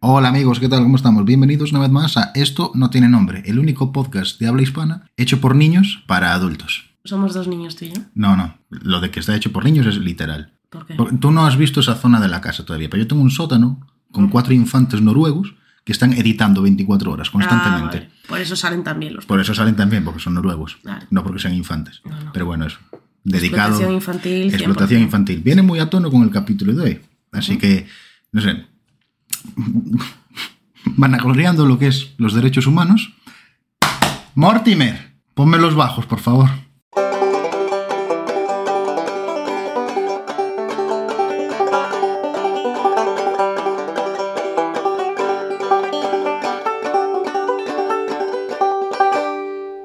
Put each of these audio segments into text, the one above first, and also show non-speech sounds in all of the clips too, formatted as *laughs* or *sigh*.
Hola amigos, ¿qué tal? ¿Cómo estamos? Bienvenidos una vez más a Esto no tiene nombre, el único podcast de habla hispana hecho por niños para adultos. Somos dos niños tú y yo. No, no, lo de que está hecho por niños es literal. ¿Por qué? Por- Tú no has visto esa zona de la casa todavía, pero yo tengo un sótano con cuatro infantes noruegos que están editando 24 horas constantemente. Ah, vale. Por eso salen también los. Por eso salen también, porque son noruegos, Vale. no porque sean infantes. No, no. Pero bueno, eso. Dedicado. Explotación infantil, Explotación 100%. infantil. Viene muy a tono con el capítulo de hoy. Así que, no sé. Vanagloriando lo que es los derechos humanos. Mortimer, ponme los bajos, por favor.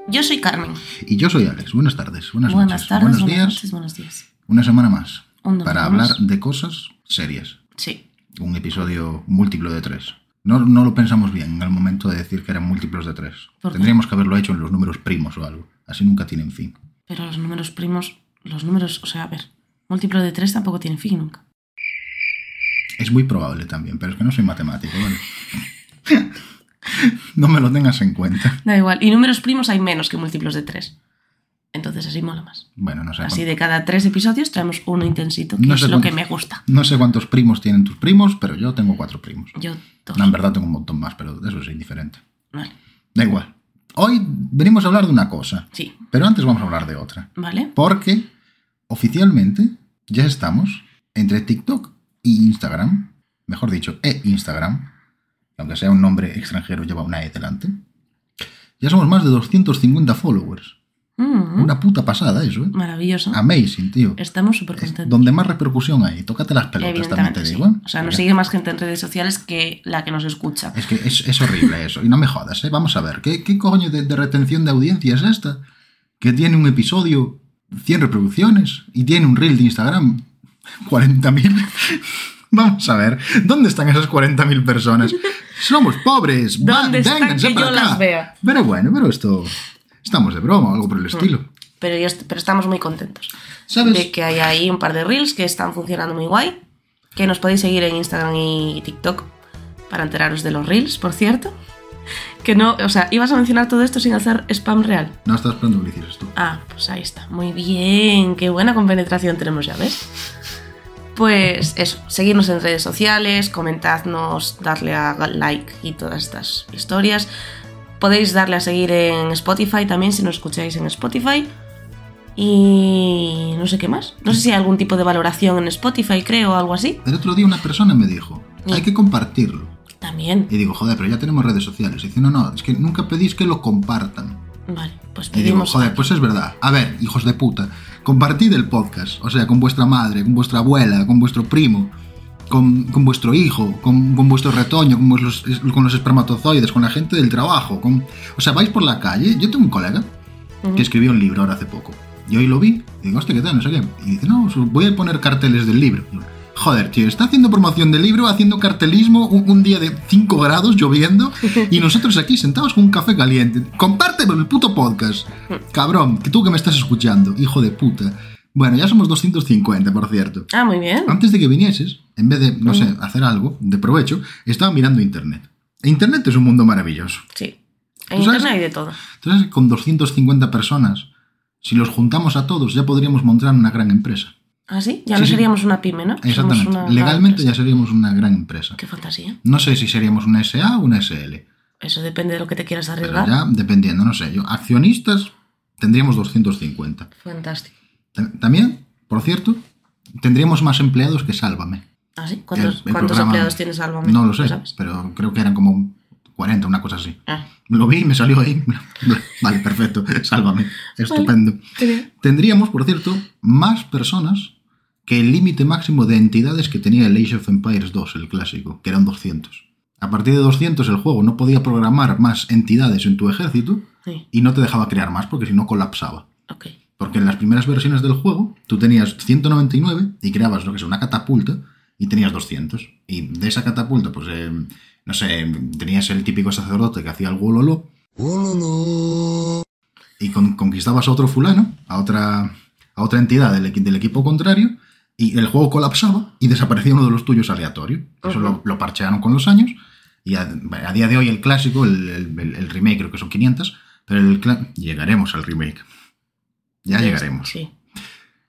Yo soy Carmen. Y yo soy Alex. Buenas tardes, buenas, Buenas noches, tardes, buenos buenas días. noches, buenos días. Una semana más para más. hablar de cosas serias. Sí. Un episodio múltiplo de tres. No, no lo pensamos bien en el momento de decir que eran múltiplos de tres. Tendríamos que haberlo hecho en los números primos o algo. Así nunca tienen fin. Pero los números primos, los números, o sea, a ver, múltiplo de 3 tampoco tiene fin nunca. Es muy probable también, pero es que no soy matemático, ¿vale? *laughs* no me lo tengas en cuenta. Da igual. Y números primos hay menos que múltiplos de 3. Entonces así mola más. Bueno, no sé. Así de cada tres episodios traemos uno intensito, que No es sé lo que me gusta. No sé cuántos primos tienen tus primos, pero yo tengo cuatro primos. Yo dos. No, en verdad tengo un montón más, pero eso es indiferente. Vale. Da igual. Hoy venimos a hablar de una cosa, Sí. pero antes vamos a hablar de otra. ¿Vale? Porque oficialmente ya estamos entre TikTok y Instagram, mejor dicho, e Instagram, aunque sea un nombre extranjero, lleva una E delante. Ya somos más de 250 followers. Mm, Una puta pasada eso, ¿eh? Maravilloso. Amazing, tío. Estamos súper Es contentos. donde más repercusión hay. Tócate las pelotas, también te sí. digo. ¿eh? O sea, nos sigue más gente en redes sociales que la que nos escucha. Es que es, es horrible eso. Y no me jodas, ¿eh? Vamos a ver. ¿Qué, qué coño de, de retención de audiencia es esta? Que tiene un episodio 100 reproducciones y tiene un reel de Instagram *laughs* 40.000. *laughs* Vamos a ver. ¿Dónde están esas 40.000 personas? *laughs* Somos pobres. ¿Dónde están vénganse que yo acá. las vea? Pero bueno, pero esto... Estamos de broma o algo por el estilo. Pero, yo pero estamos muy contentos ¿Sabes? de que hay ahí un par de reels que están funcionando muy guay. Que nos podéis seguir en Instagram y TikTok para enteraros de los reels, por cierto. Que no, o sea, ibas a mencionar todo esto sin hacer spam real. No estás esperando que lo hicieras tú. Ah, pues ahí está. Muy bien. Qué buena compenetración tenemos ya, ¿ves? Pues eso, seguirnos en redes sociales, comentadnos, darle a like y todas estas historias. Podéis darle a seguir en Spotify también si nos escucháis en Spotify. Y no sé qué más. No sé si hay algún tipo de valoración en Spotify, creo, o algo así. El otro día una persona me dijo, hay que compartirlo. También. Y digo, joder, pero ya tenemos redes sociales. Y dice, no, no, es que nunca pedís que lo compartan. Vale, pues Y digo, pedimos. joder, pues es verdad. A ver, hijos de puta, compartid el podcast. O sea, con vuestra madre, con vuestra abuela, con vuestro primo, con, con vuestro hijo, con, con vuestro retoño, con, vuestros- con los espermatozoides, con la gente del trabajo. Con... O sea, vais por la calle. Yo tengo un colega Ujú. que escribió un libro ahora hace poco. Y hoy lo vi. Y digo, hostia, ¿qué tal? No sé qué. Y dice, no, voy a poner carteles del libro. Joder, tío, está haciendo promoción del libro, haciendo cartelismo un, un día de 5 grados lloviendo y nosotros aquí sentados con un café caliente. Compártelo el puto podcast. Cabrón, que tú que me estás escuchando, hijo de puta. Bueno, ya somos 250, por cierto. Ah, muy bien. Antes de que vinieses, en vez de, no sé, hacer algo de provecho, estaba mirando Internet. E Internet es un mundo maravilloso. Sí. En ¿Tú sabes? internet hay de todo. Entonces, con 250 personas, si los juntamos a todos, ya podríamos montar una gran empresa. ¿Ah, sí? Ya Sí, no sí. seríamos una pyme, ¿no? Exactamente. una- Legalmente ya seríamos una gran empresa. Qué fantasía. No sé si seríamos una SA o una SL. Eso depende de lo que te quieras Pero arriesgar. ya dependiendo, no sé. Yo, accionistas tendríamos 250. Fantástico. Ta- También, por cierto, tendríamos más empleados que Sálvame. ¿Ah, sí? ¿Cuántos, El- el cuántos programa- empleados tienes, Álvame? No lo sé, sabes? pero creo que eran como 40, una cosa así. Ah, Lo vi y me salió ahí. *laughs* Vale, perfecto. Sálvame. Estupendo. Tendríamos, por cierto, más personas que el límite máximo de entidades que tenía el Age of Empires 2, el clásico, que eran 200. A partir de 200 el juego no podía programar más entidades en tu ejército Sí, y no te dejaba crear más porque si no colapsaba. ok. Porque en las primeras versiones del juego tú tenías 199 y creabas lo que es una catapulta y tenías 200. Y de esa catapulta, pues, eh, no sé, tenías el típico sacerdote que hacía el wololo y con- conquistabas a otro fulano, a otra, a otra entidad del, del equipo contrario y el juego colapsaba y desaparecía uno de los tuyos aleatorio. Eso lo, lo parchearon con los años Y a, a día de hoy el clásico, el, el- el remake creo que son 500, pero el llegaremos al remake. Ya llegaremos. Sí.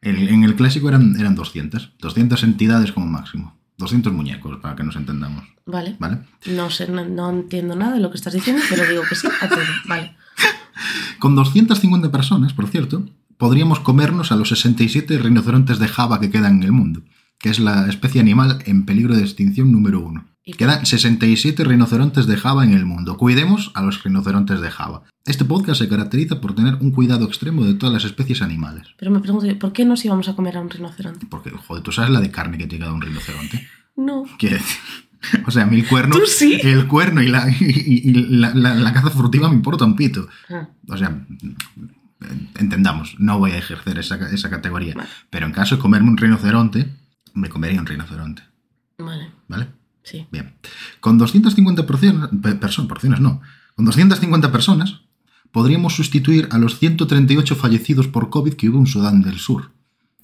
El- en el clásico eran, eran 200. 200 entidades como máximo. 200 muñecos, para que nos entendamos. Vale. ¿Vale? No sé, no, no entiendo nada de lo que estás diciendo, pero digo que sí a todo. Vale. *laughs* Con 250 personas, por cierto, podríamos comernos a los 67 rinocerontes de Java que quedan en el mundo, que es la especie animal en peligro de extinción número uno. ¿Y Quedan 67 rinocerontes de Java en el mundo. Cuidemos a los rinocerontes de Java. Este podcast se caracteriza por tener un cuidado extremo de todas las especies animales. Pero me pregunto, ¿por qué nos íbamos a comer a un rinoceronte? Porque, joder, tú sabes la de carne que te queda un rinoceronte. No. Decir, *laughs* O sea, a mí el cuerno, Tú sí. el cuerno y, la, y- y- y la, la- la caza furtiva me importa un pito. Ah, O sea, entendamos, no voy a ejercer esa, esa categoría. Vale. Pero en caso de comerme un rinoceronte, me comería un rinoceronte. vale. ¿Vale? Sí. Bien. Con 250 porciones, pe- perso- porciones no, con 250 personas podríamos sustituir a los 138 fallecidos por COVID que hubo en Sudán del Sur.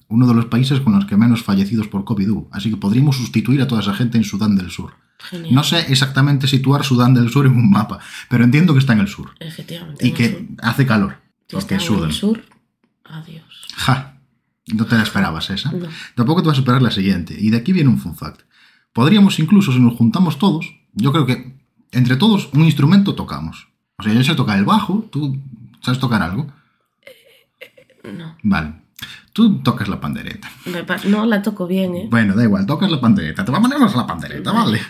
Uno de los países con los que menos fallecidos por COVID hubo. Así que podríamos sustituir a toda esa gente en Sudán del Sur. Genial. No sé exactamente situar Sudán del Sur en un mapa, pero entiendo que está en el sur. Efectivamente. Y en que sur. hace calor. Porque está en sudan. el sur, adiós. Ja, no te la esperabas esa. No. Tampoco te vas a esperar la siguiente. Y de aquí viene un fun fact. Podríamos incluso, si nos juntamos todos, yo creo que entre todos un instrumento tocamos. O sea, yo sé tocar el bajo, tú sabes tocar algo. No. Vale. Tú tocas la pandereta. No la toco bien, ¿eh? Bueno, da igual, tocas la pandereta. Te va a ponernos la pandereta, ¿vale?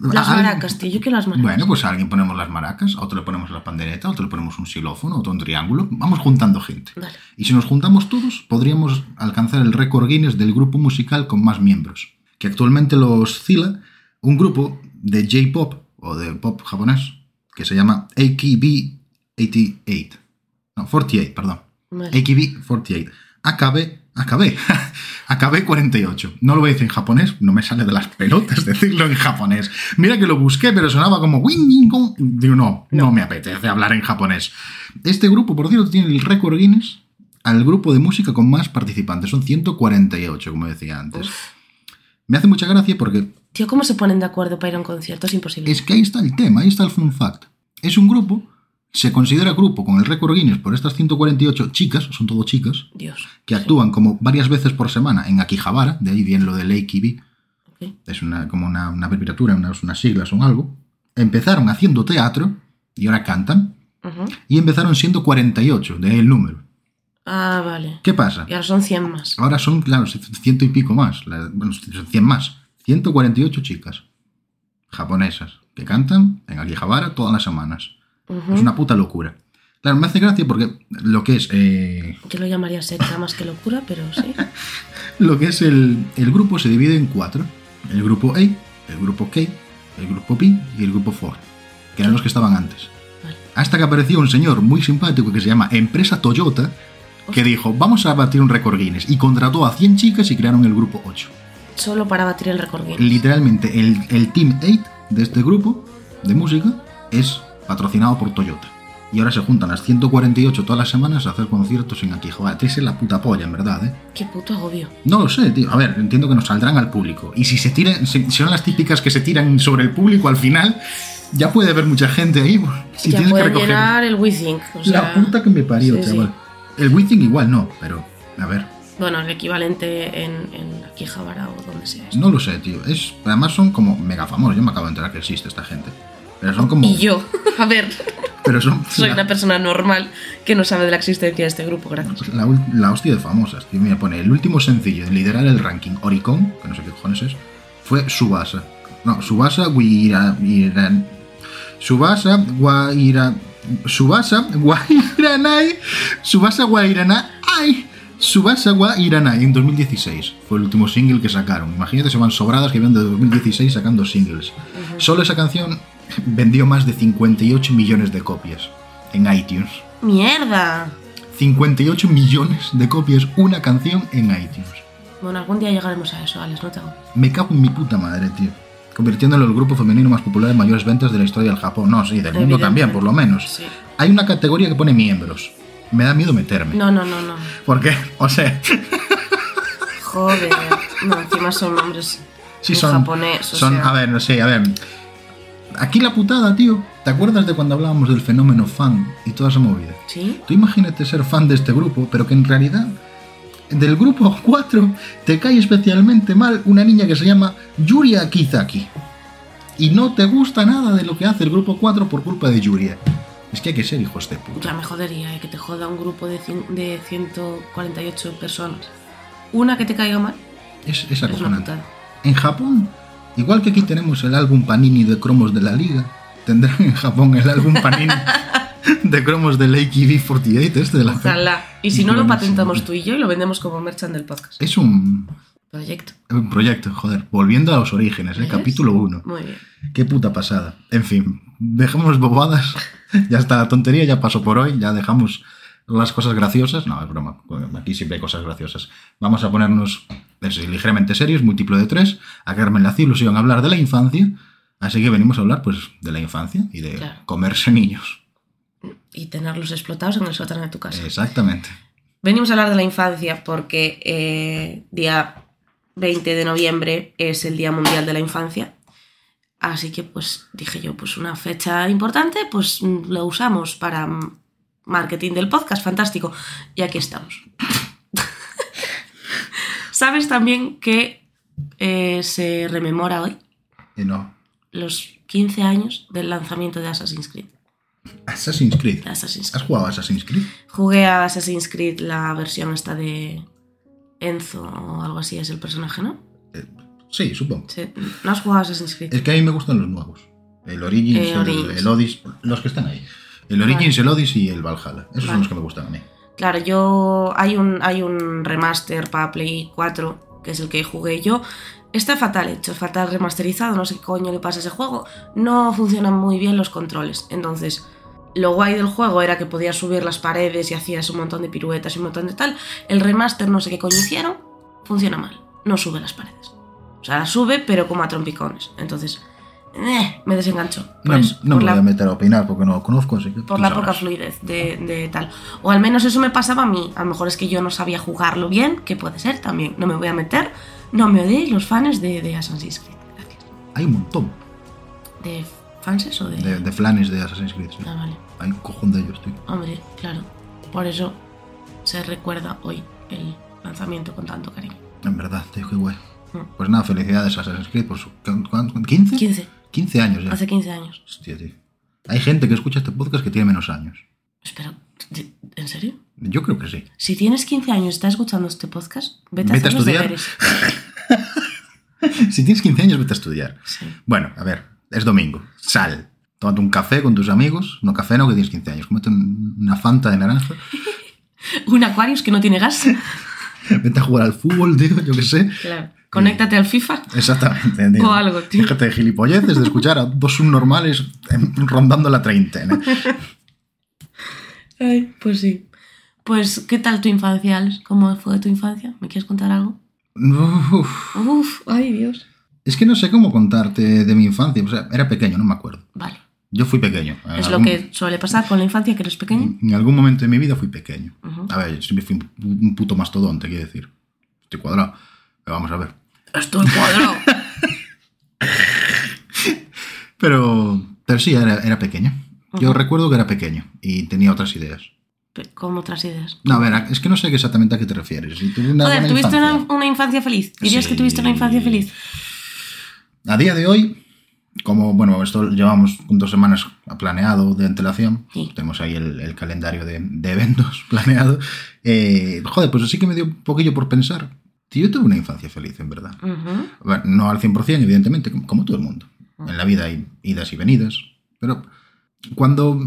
Las maracas, tío. Yo quiero las maracas. Bueno, pues a alguien ponemos las maracas, a otro le ponemos la pandereta, a otro le ponemos un xilófono, a otro un triángulo. Vamos juntando gente. Vale. Y si nos juntamos todos, podríamos alcanzar el récord Guinness del grupo musical con más miembros, que actualmente lo oscila un grupo de J-pop o de pop japonés que se llama AKB88. No, 48, perdón. Vale. AKB48. AKB, AKB, AKB 48. No lo voy a decir en japonés, no me sale de las pelotas *laughs* decirlo en japonés. Mira que lo busqué, pero sonaba como. Digo, no, no, me apetece hablar en japonés. Este grupo, por cierto, tiene el récord Guinness al grupo de música con más participantes. Son 148, como decía antes. Me hace mucha gracia porque Tío, ¿cómo se ponen de acuerdo para ir a un concierto? Es imposible. es que ahí está el tema, ahí está el fun fact. Es un grupo, se considera grupo con el récord Guinness por estas 148 chicas, son todo chicas, Dios. que actúan como varias veces por semana en Akihabara, de ahí viene lo de AKB, Ok. es una, como una, una abreviatura, unas, unas siglas o algo. Empezaron haciendo teatro y ahora cantan, Ujú. y empezaron siendo 48, de ahí el número. Ah, vale. ¿Qué pasa? Y ahora son 100 más. Ahora son, claro, ciento y pico más, bueno, 100 más, 148 chicas japonesas que cantan en Akihabara todas las semanas. Ujú. Es una puta locura. Claro, me hace gracia porque lo que es eh, Yo lo llamaría secta más que locura, pero sí. *laughs* Lo que es el, el grupo se divide en cuatro. El grupo A, el grupo K, el grupo B y el grupo 4, que eran los que estaban antes. Vale. Hasta que apareció un señor muy simpático que se llama Empresa Toyota, que dijo, vamos a batir un récord Guinness, y contrató a 100 chicas y crearon el grupo 8. Solo para batir el récord Guinness. Literalmente, el, el Team 8 de este grupo de música es patrocinado por Toyota. Y ahora se juntan las 148 todas las semanas a hacer conciertos en Akihabara. Tienes la puta polla, en verdad, ¿eh? Qué puto agobio. No lo sé, tío. A ver, entiendo que nos saldrán al público. Y si se tiran, si son las típicas que se tiran sobre el público al final, ya puede haber mucha gente ahí. Si ya tienes que pueden recoger. llenar el WeThink. O sea, la puta que me parió, sí, sí. El Withing igual no, pero. A ver, Bueno, el equivalente en, en Akihabara o donde sea. no lo sé, tío. Es, además son como mega famosos. Yo me acabo de enterar que existe esta gente. Pero son como. Y yo, *laughs* a ver, Pero son. soy la, una persona normal que no sabe de la existencia de este grupo, gracias. la, la hostia de famosas, tío. Mira, pone el último sencillo en liderar el ranking Oricon, que no sé qué cojones es, fue Subasa. No, Subasa Guira. Guira- Subasa Guaira. Subasa Guairanai. Subasa Guairanai. Subasa Guairanai en 2016. Fue el último single que sacaron. Imagínate, se van sobradas que vienen de 2016 sacando singles. Solo esa canción vendió más de 58 millones de copias en iTunes. ¡Mierda! 58 millones de copias una canción en iTunes. Bueno, algún día llegaremos a eso, Alex, no te hago. Me cago en mi puta madre, tío. Convirtiéndolo en el grupo femenino más popular en mayores ventas de la historia del Japón. No, sí, del mundo también, por lo menos. Sí. Hay una categoría que pone miembros. Me da miedo meterme. No, no, no, no. ¿Por qué? O sea, Joder. No, encima son nombres sí son. japonés. O son sea, a ver, no sé, a ver. aquí la putada, tío. ¿Te acuerdas de cuando hablábamos del fenómeno fan y toda esa movida? ¿Sí? Tú imagínate ser fan de este grupo, pero que en realidad del grupo 4 te cae especialmente mal una niña que se llama Yuria Kizaki. Y no te gusta nada de lo que hace el grupo 4 por culpa de Yuria. Es que hay que ser hijos de puta. Ya me jodería eh, que te joda un grupo de, cien- de 148 personas. Una que te caiga mal Es, es acojonante. En Japón, igual que aquí tenemos el álbum Panini de cromos de la liga, tendrán en Japón el álbum Panini *laughs* *laughs* de cromos del AKB48, este de la Ojalá. Y si no, lo patentamos tú y yo y lo vendemos como merchant del podcast. Es un, Proyecto. un proyecto, joder, volviendo a los orígenes, ¿eh? Capítulo 1. Muy bien. Qué puta pasada. En fin, dejemos bobadas. *laughs* Ya está, la tontería ya pasó por hoy. Ya dejamos las cosas graciosas. No, es broma. Aquí siempre hay cosas graciosas. Vamos a ponernos eso, ligeramente serios, múltiplo de tres. A Carmen la ilusión a hablar de la infancia. Así que venimos a hablar, pues, de la infancia y de Claro. comerse niños. Y tenerlos explotados en el sótano de tu casa. Exactamente. Venimos a hablar de la infancia porque eh, día 20 de noviembre es el Día Mundial de la Infancia. Así que pues dije yo, pues una fecha importante, pues mm, lo usamos para marketing del podcast, fantástico. Y aquí estamos. *laughs* Sabes también que eh, se rememora hoy Y no. los 15 años del lanzamiento de Assassin's Creed. Assassin's Creed. Assassin's ¿Has jugado a Assassin's Creed? Jugué a Assassin's Creed la versión esta de Enzo o algo así es el personaje, ¿no? Eh, sí, supongo. Sí. ¿No has jugado a Assassin's Creed? Es que a mí me gustan los nuevos. El Origins, Eh, el, Origins. el Odyssey, los que están ahí. El Origins, el Odyssey y el Valhalla. Esos son los que me gustan a mí. Claro, yo hay un, hay un remaster para Play 4, que es el que jugué yo. Está fatal hecho, fatal remasterizado, no sé qué coño le pasa a ese juego. No funcionan muy bien los controles. Entonces, lo guay del juego era que podías subir las paredes y hacías un montón de piruetas y un montón de tal. El remaster, no sé qué coño hicieron, funciona mal. No sube las paredes. O sea, las sube, pero como a trompicones. Entonces, eh, me desengancho. Por, No, eso, no por me la- voy a meter a opinar porque no lo conozco, así que por la sabrás. poca fluidez de, de tal. O al menos eso me pasaba a mí. A lo mejor es que yo no sabía jugarlo bien, que puede ser también. No me voy a meter. No me odiéis los fans de, de Assassin's Creed. Gracias. Hay un montón ¿De fanses o de.? de, de flanes de Assassin's Creed. sí. Ah, vale. Hay un cojón de ellos, tío. Hombre, claro. Por eso se recuerda hoy el lanzamiento con tanto cariño. En verdad, tío, qué guay. Mm. Pues nada, felicidades a Assassin's Creed por su... ¿cuánto? ¿15? 15. 15 años ya. Hace 15 años. Hostia, tío. Hay gente que escucha este podcast que tiene menos años. Espera, ¿de- ¿en serio? Yo creo que sí. Si tienes 15 años y estás escuchando este podcast, vete a Vete a hacer los estudiar. *laughs* Si tienes 15 años, vete a estudiar. Sí. Bueno, a ver, es domingo. Sal. Tómate un café con tus amigos. No café, no, que tienes 15 años. Cómete un- una fanta de naranja. *laughs* Un Aquarius que no tiene gas. *laughs* Vete a jugar al fútbol, tío, yo qué sé. Claro. Conéctate al FIFA. Exactamente. tío. O algo, tío. Déjate de gilipolleces de escuchar a dos subnormales rondando la treintena. *laughs* Ay, pues sí. Pues, ¿qué tal tu infancia, Alex? ¿Cómo fue tu infancia? ¿Me quieres contar algo? Uf, Uf, ay Dios. es que no sé cómo contarte de mi infancia. O sea, era pequeño, no me acuerdo. Vale. Yo fui pequeño. Es lo que suele pasar con la infancia, que eres pequeño. En algún momento de mi vida fui pequeño. A ver, siempre fui un puto mastodonte, quiero decir. Estoy cuadrado. Pero vamos a ver. Estoy cuadrado. *laughs* Pero, pero sí, era, era pequeño. Yo recuerdo que era pequeño y tenía otras ideas. Como otras ideas. No, a ver, es que no sé exactamente a qué te refieres. Si tuve una Joder, ¿tuviste infancia. una, una infancia feliz? ¿Dirías Sí. que tuviste una infancia feliz? A día de hoy, como bueno, esto llevamos dos semanas planeado de antelación, Sí. tenemos ahí el, el calendario de, de eventos *laughs* planeado. eh, joder, pues sí que me dio un poquillo por pensar. Yo tuve una infancia feliz, en verdad. Ujú. Bueno, no al 100%, evidentemente, como, como todo el mundo. En la vida hay idas y venidas. Pero cuando.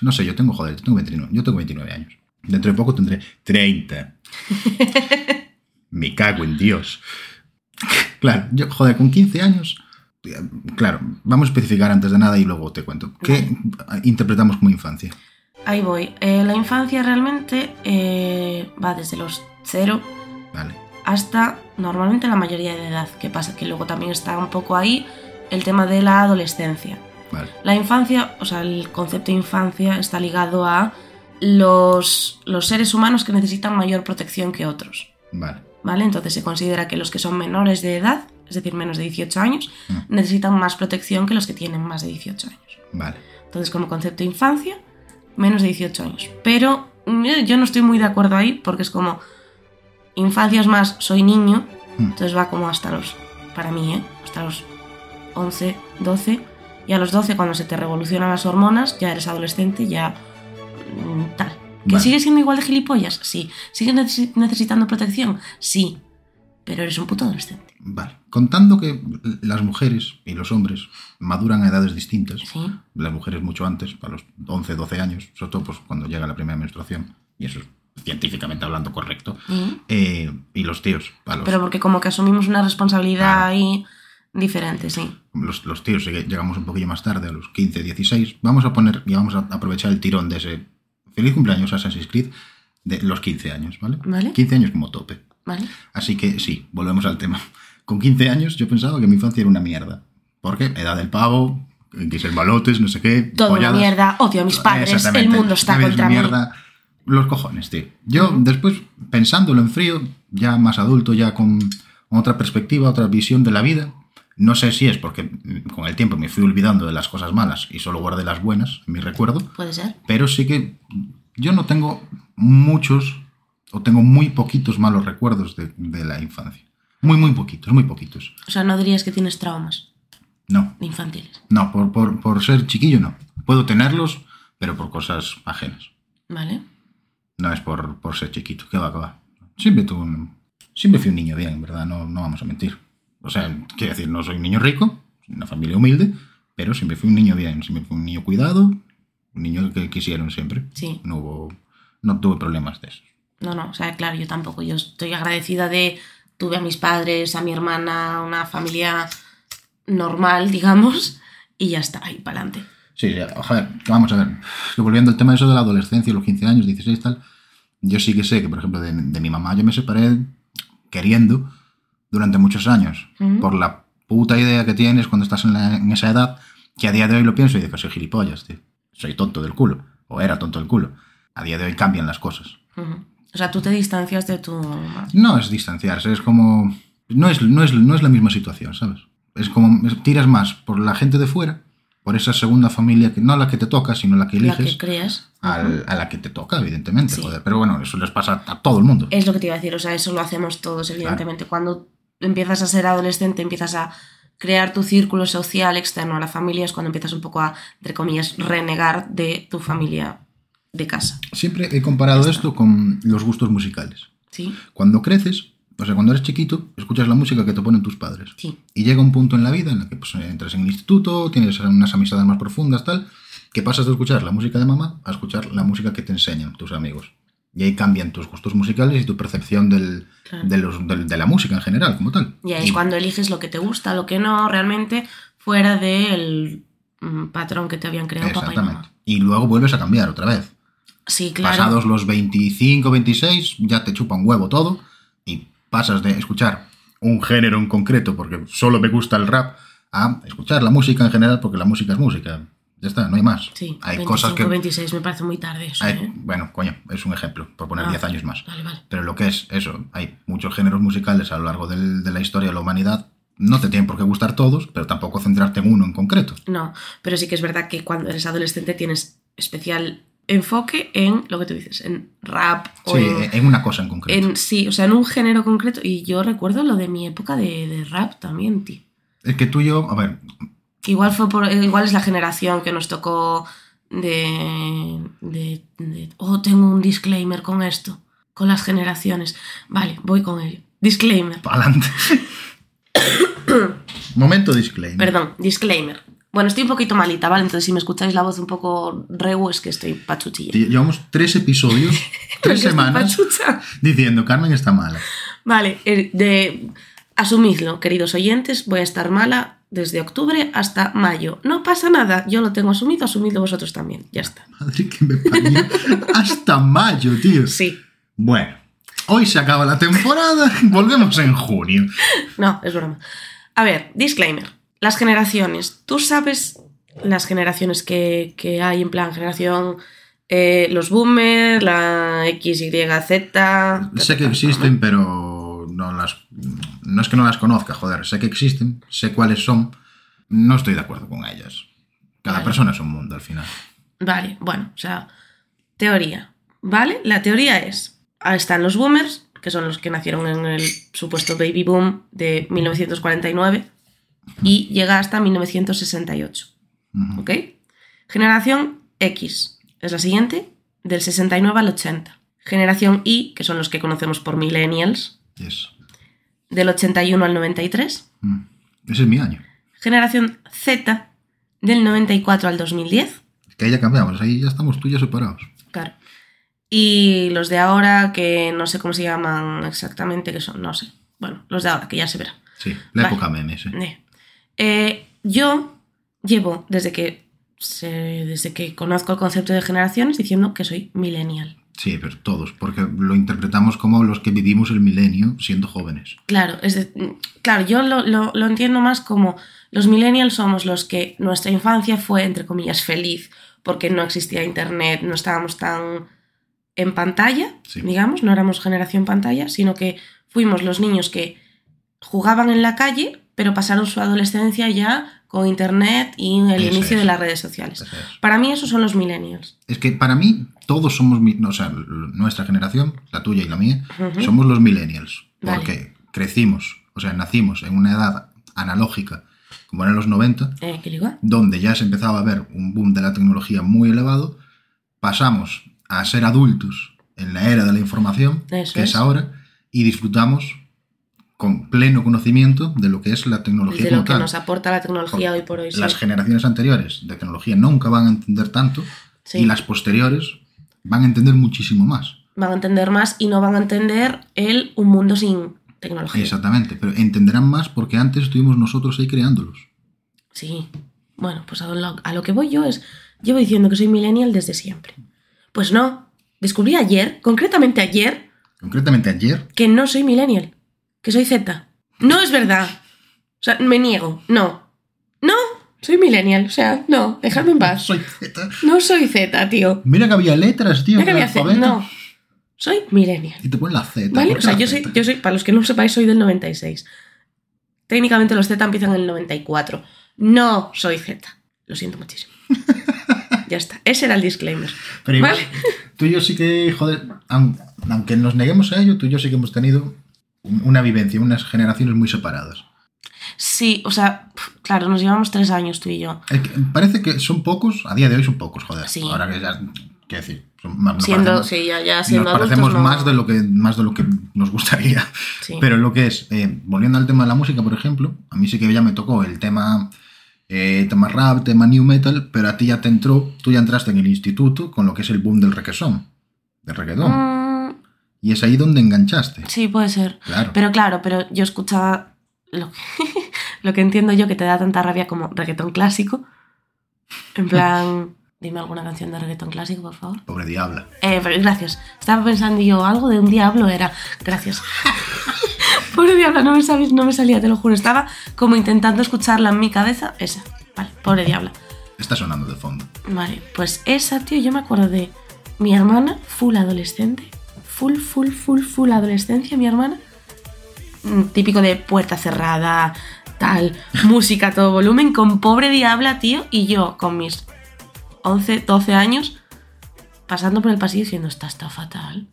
No sé, yo tengo, joder, yo tengo 29, yo tengo 29 años. Dentro de poco tendré 30. *laughs* Me cago en Dios. *laughs* Claro, yo, joder, con 15 años. Claro, vamos a especificar antes de nada y luego te cuento. ¿Qué interpretamos como infancia? Ahí voy. Eh, la infancia realmente eh, va desde los cero Vale. hasta normalmente la mayoría de edad. ¿Qué pasa? Que luego también está un poco ahí el tema de la adolescencia. Vale. La infancia, o sea, el concepto de infancia está ligado a los, los seres humanos que necesitan mayor protección que otros. Vale. ¿Vale? Entonces se considera que los que son menores de edad, es decir, menos de 18 años, necesitan más protección que los que tienen más de 18 años. Vale. Entonces, como concepto de infancia, menos de 18 años. Pero eh, yo no estoy muy de acuerdo ahí porque es como, infancia es más, soy niño, Mm. entonces va como hasta los, para mí, ¿eh? hasta los 11, 12. Y a los 12, cuando se te revolucionan las hormonas, ya eres adolescente, ya mm, tal. ¿Que Vale. sigues siendo igual de gilipollas? Sí. ¿Sigues necesi- necesitando protección? Sí. Pero eres un puto adolescente. Vale. Contando que las mujeres y los hombres maduran a edades distintas, Sí. las mujeres mucho antes, a los 11, 12 años, sobre todo pues, cuando llega la primera menstruación, y eso es científicamente hablando correcto, Sí. eh, y los tíos, a los, Pero porque como que asumimos una responsabilidad Claro. ahí diferente, sí. los, los tíos llegamos un poquillo más tarde, a los 15, 16, vamos a poner y vamos a aprovechar el tirón de ese feliz cumpleaños Assassin's Creed de los 15 años, ¿vale? Vale. 15 años como tope. ¿Vale? Así que sí, volvemos al tema. Con 15 años yo pensaba que mi infancia era una mierda. Porque edad del pavo, el balotes, no sé qué. Todo una mierda, odio a mis padres, el mundo está La contra una mí. mierda. Los cojones, tío. Yo después, pensándolo en frío, ya más adulto, ya con otra perspectiva, otra visión de la vida, no sé si es porque con el tiempo me fui olvidando de las cosas malas y solo guardé las buenas en mi recuerdo, Puede ser. pero sí que yo no tengo muchos o tengo muy poquitos malos recuerdos de, de la infancia. Muy, muy poquitos, muy poquitos. O sea, no dirías que tienes traumas No, infantiles. no, por, por, por ser chiquillo no. Puedo tenerlos, pero por cosas ajenas. ¿Vale? No es por, por ser chiquito, que va, que va. Siempre tuve un- Siempre fui un niño bien, en verdad, no, no vamos a mentir. O sea, quiero decir, no soy un niño rico, una familia humilde, pero siempre fui un niño bien, siempre fui un niño cuidado, un niño que quisieron siempre. Sí. No hubo... No tuve problemas de eso. No, no, o sea, claro, yo tampoco. Yo estoy agradecida de. Tuve a mis padres, a mi hermana, una familia normal, digamos, y ya está, ahí para adelante. Sí, ya, joder, que vamos a ver. Volviendo al tema de eso de la adolescencia, los 15 años, 16 tal, yo sí que sé que, por ejemplo, de, de mi mamá yo me separé queriendo durante muchos años, Ujú. por la puta idea que tienes cuando estás en, la- en esa edad, que a día de hoy lo pienso y digo, soy gilipollas, tío. Soy tonto del culo, o era tonto del culo. A día de hoy cambian las cosas. Ujú. O sea, tú te distancias de tu. No es distanciarse, es como... No es, no es, no es la misma situación, ¿sabes? Es como tiras más por la gente de fuera, por esa segunda familia, que no la que te toca, sino la que La eliges. que creas. al- a la que te toca, evidentemente. Sí. joder. Pero bueno, eso les pasa a todo el mundo. Es lo que te iba a decir, o sea, eso lo hacemos todos, evidentemente. Cuando empiezas a ser adolescente, empiezas a crear tu círculo social externo a la familia, es cuando empiezas un poco a, entre comillas, renegar de tu familia de casa. Siempre he comparado esto con los gustos musicales. ¿Sí? Cuando creces, o sea, cuando eres chiquito, escuchas la música que te ponen tus padres. Sí. Y llega un punto en la vida en el que pues, entras en el instituto, tienes unas amistades más profundas, tal, que pasas de escuchar la música de mamá a escuchar la música que te enseñan tus amigos. Y ahí cambian tus gustos musicales y tu percepción del- Claro. de, los- del- de la música en general, como tal. Y ahí es cuando eliges lo que te gusta, lo que no, realmente fuera del mm, patrón que te habían creado papá y mamá. Y luego vuelves a cambiar otra vez. Sí, claro. Pasados los 25, 26, ya te chupa un huevo todo y pasas de escuchar un género en concreto porque solo me gusta el rap a escuchar la música en general porque la música es música. Ya está, no hay más. Sí, hay 25, cosas que... 26 me parece muy tarde eso, hay- ¿eh? bueno, coño, es un ejemplo, por poner Ah, 10 años más. Vale, vale. Pero lo que es eso, hay muchos géneros musicales a lo largo del- de la historia de la humanidad. No te tienen por qué gustar todos, pero tampoco centrarte en uno en concreto. No, pero sí que es verdad que cuando eres adolescente tienes especial enfoque en lo que tú dices, en rap o Sí, en, en una cosa en concreto. en- sí, o sea, en un género concreto. Y yo recuerdo lo de mi época de, de rap también, tío. Es que tú y yo, a ver, igual fue por, igual es la generación que nos tocó de, de, de- oh, tengo un disclaimer con esto, con las generaciones. Vale, voy con ello. Disclaimer. pa'lante. *coughs* Momento disclaimer. Perdón, disclaimer. Bueno, estoy un poquito malita, ¿vale? Entonces si me escucháis la voz un poco reu es que estoy pachuchilla. Llevamos tres episodios, *laughs* tres semanas, diciendo Carmen está mala. Vale, eh, de, asumidlo, queridos oyentes, voy a estar mala desde octubre hasta mayo. No pasa nada, yo lo tengo asumido, asumidlo vosotros también. Ya está. *laughs* Madre que me parió. Hasta mayo, tío. Sí. Bueno, hoy se acaba la temporada, *laughs* volvemos en junio. No, es broma. A ver, disclaimer. Las generaciones. ¿Tú sabes las generaciones que, que hay en plan generación... eh, los boomers, la X, Y, Z... Sé que existen, pero no las, no es que no las conozca, joder, sé que existen, sé cuáles son, no estoy de acuerdo con ellas. Cada Vale. persona es un mundo al final. Vale, bueno, o sea, teoría. ¿Vale? La teoría es, ahí están los boomers, que son los que nacieron en el supuesto baby boom de 1949 y llega hasta 1968. Ujú. ¿Ok? Generación X es la siguiente, del 69 al 80. Generación Y, que son los que conocemos por millennials, Yes. del 81 al 93. Mm. Ese es mi año. Generación Z, del 94 al 2010. Que ahí ya cambiamos, ahí ya estamos tú y yo separados. Claro. Y los de ahora, que no sé cómo se llaman exactamente, que son, no sé. Bueno, los de ahora, que ya se verá. Sí, la Vale. época memes. eh. Eh. Yo llevo desde que, se- desde que conozco el concepto de generaciones diciendo que soy millennial. Sí, pero todos, porque lo interpretamos como los que vivimos el milenio siendo jóvenes. Claro, es de- claro yo lo, lo- lo entiendo más como los millennials somos los que nuestra infancia fue, entre comillas, feliz, porque no existía internet, no estábamos tan en pantalla, Sí. digamos, no éramos generación pantalla, sino que fuimos los niños que jugaban en la calle, pero pasaron su adolescencia ya con internet y el Eso inicio es. de las redes sociales. Es. Para mí esos son los millennials. Es que para mí todos somos, o sea, nuestra generación, la tuya y la mía, somos los millennials. Vale. Porque crecimos, o sea, nacimos en una edad analógica, como eran los 90, Eh, donde ya se empezaba a ver un boom de la tecnología muy elevado, pasamos a ser adultos en la era de la información, Eso que es. es. ahora, y disfrutamos con pleno conocimiento de lo que es la tecnología De como lo que tal. nos aporta la tecnología hoy por hoy. sí. Las generaciones anteriores de tecnología nunca van a entender tanto Sí. y las posteriores van a entender muchísimo más. Van a entender más y no van a entender el un mundo sin tecnología. Exactamente, pero entenderán más porque antes estuvimos nosotros ahí creándolos. Sí. Bueno, pues a lo, a lo que voy yo es, llevo diciendo que soy millennial desde siempre. Pues no, descubrí ayer, concretamente ayer, Concretamente ayer, que no soy millennial, que soy Z. No es verdad. O sea, me niego, no. No, soy millennial, o sea, no, dejadme en paz. soy Z. No soy Z, tío. Mira que había letras, tío, Ya que en el voy a hacer, alfabeto, no. Soy millennial. Y te ponen la Z. ¿Vale? ¿por O sea, yo soy, Z? yo soy, para los que no lo sepáis, soy del 96. Técnicamente los Z empiezan en el 94. No soy Z. Lo siento muchísimo. *laughs* ya está. Ese era el disclaimer. Pero igual, Vale. tú y yo sí que, joder, aun- aunque nos neguemos a ello, tú y yo sí que hemos tenido una vivencia, unas generaciones muy separadas. Sí, o sea, claro, nos llevamos tres años tú y yo. Que parece que son pocos, a día de hoy son pocos, joder. Sí. Ahora que ya, quiero decir, son más, nos Siendo, parecemos- sí, ya, ya siendo nos adultos, parecemos no. más, de lo que, más de lo que nos gustaría. Sí. Pero lo que es, eh, volviendo al tema de la música, por ejemplo, a mí sí que ya me tocó el tema, eh, tema rap, tema new metal, pero a ti ya te entró, tú ya entraste en el instituto con lo que es el boom del requesón, del reggaetón. Mm, Y es ahí donde enganchaste. sí, puede ser. Claro. Pero claro, pero yo escuchaba lo que, *laughs* lo que entiendo yo que te da tanta rabia como reggaetón clásico. En plan, *laughs* dime alguna canción de reggaetón clásico, por favor. Pobre diabla. Eh, pero gracias. Estaba pensando yo, algo de un diablo era. Gracias. *laughs* pobre diabla, no me, sabes, no me salía, te lo juro. Estaba como intentando escucharla en mi cabeza. Esa. Vale, pobre diabla. Está sonando de fondo. Vale, pues esa, tío, yo me acuerdo de mi hermana, full adolescente. Full, full, full, full adolescencia, mi hermana. Mm, Típico de puerta cerrada, tal, música a todo volumen, con pobre diabla, tío, y yo con mis 11, 12 años, pasando por el pasillo diciendo, esta está fatal.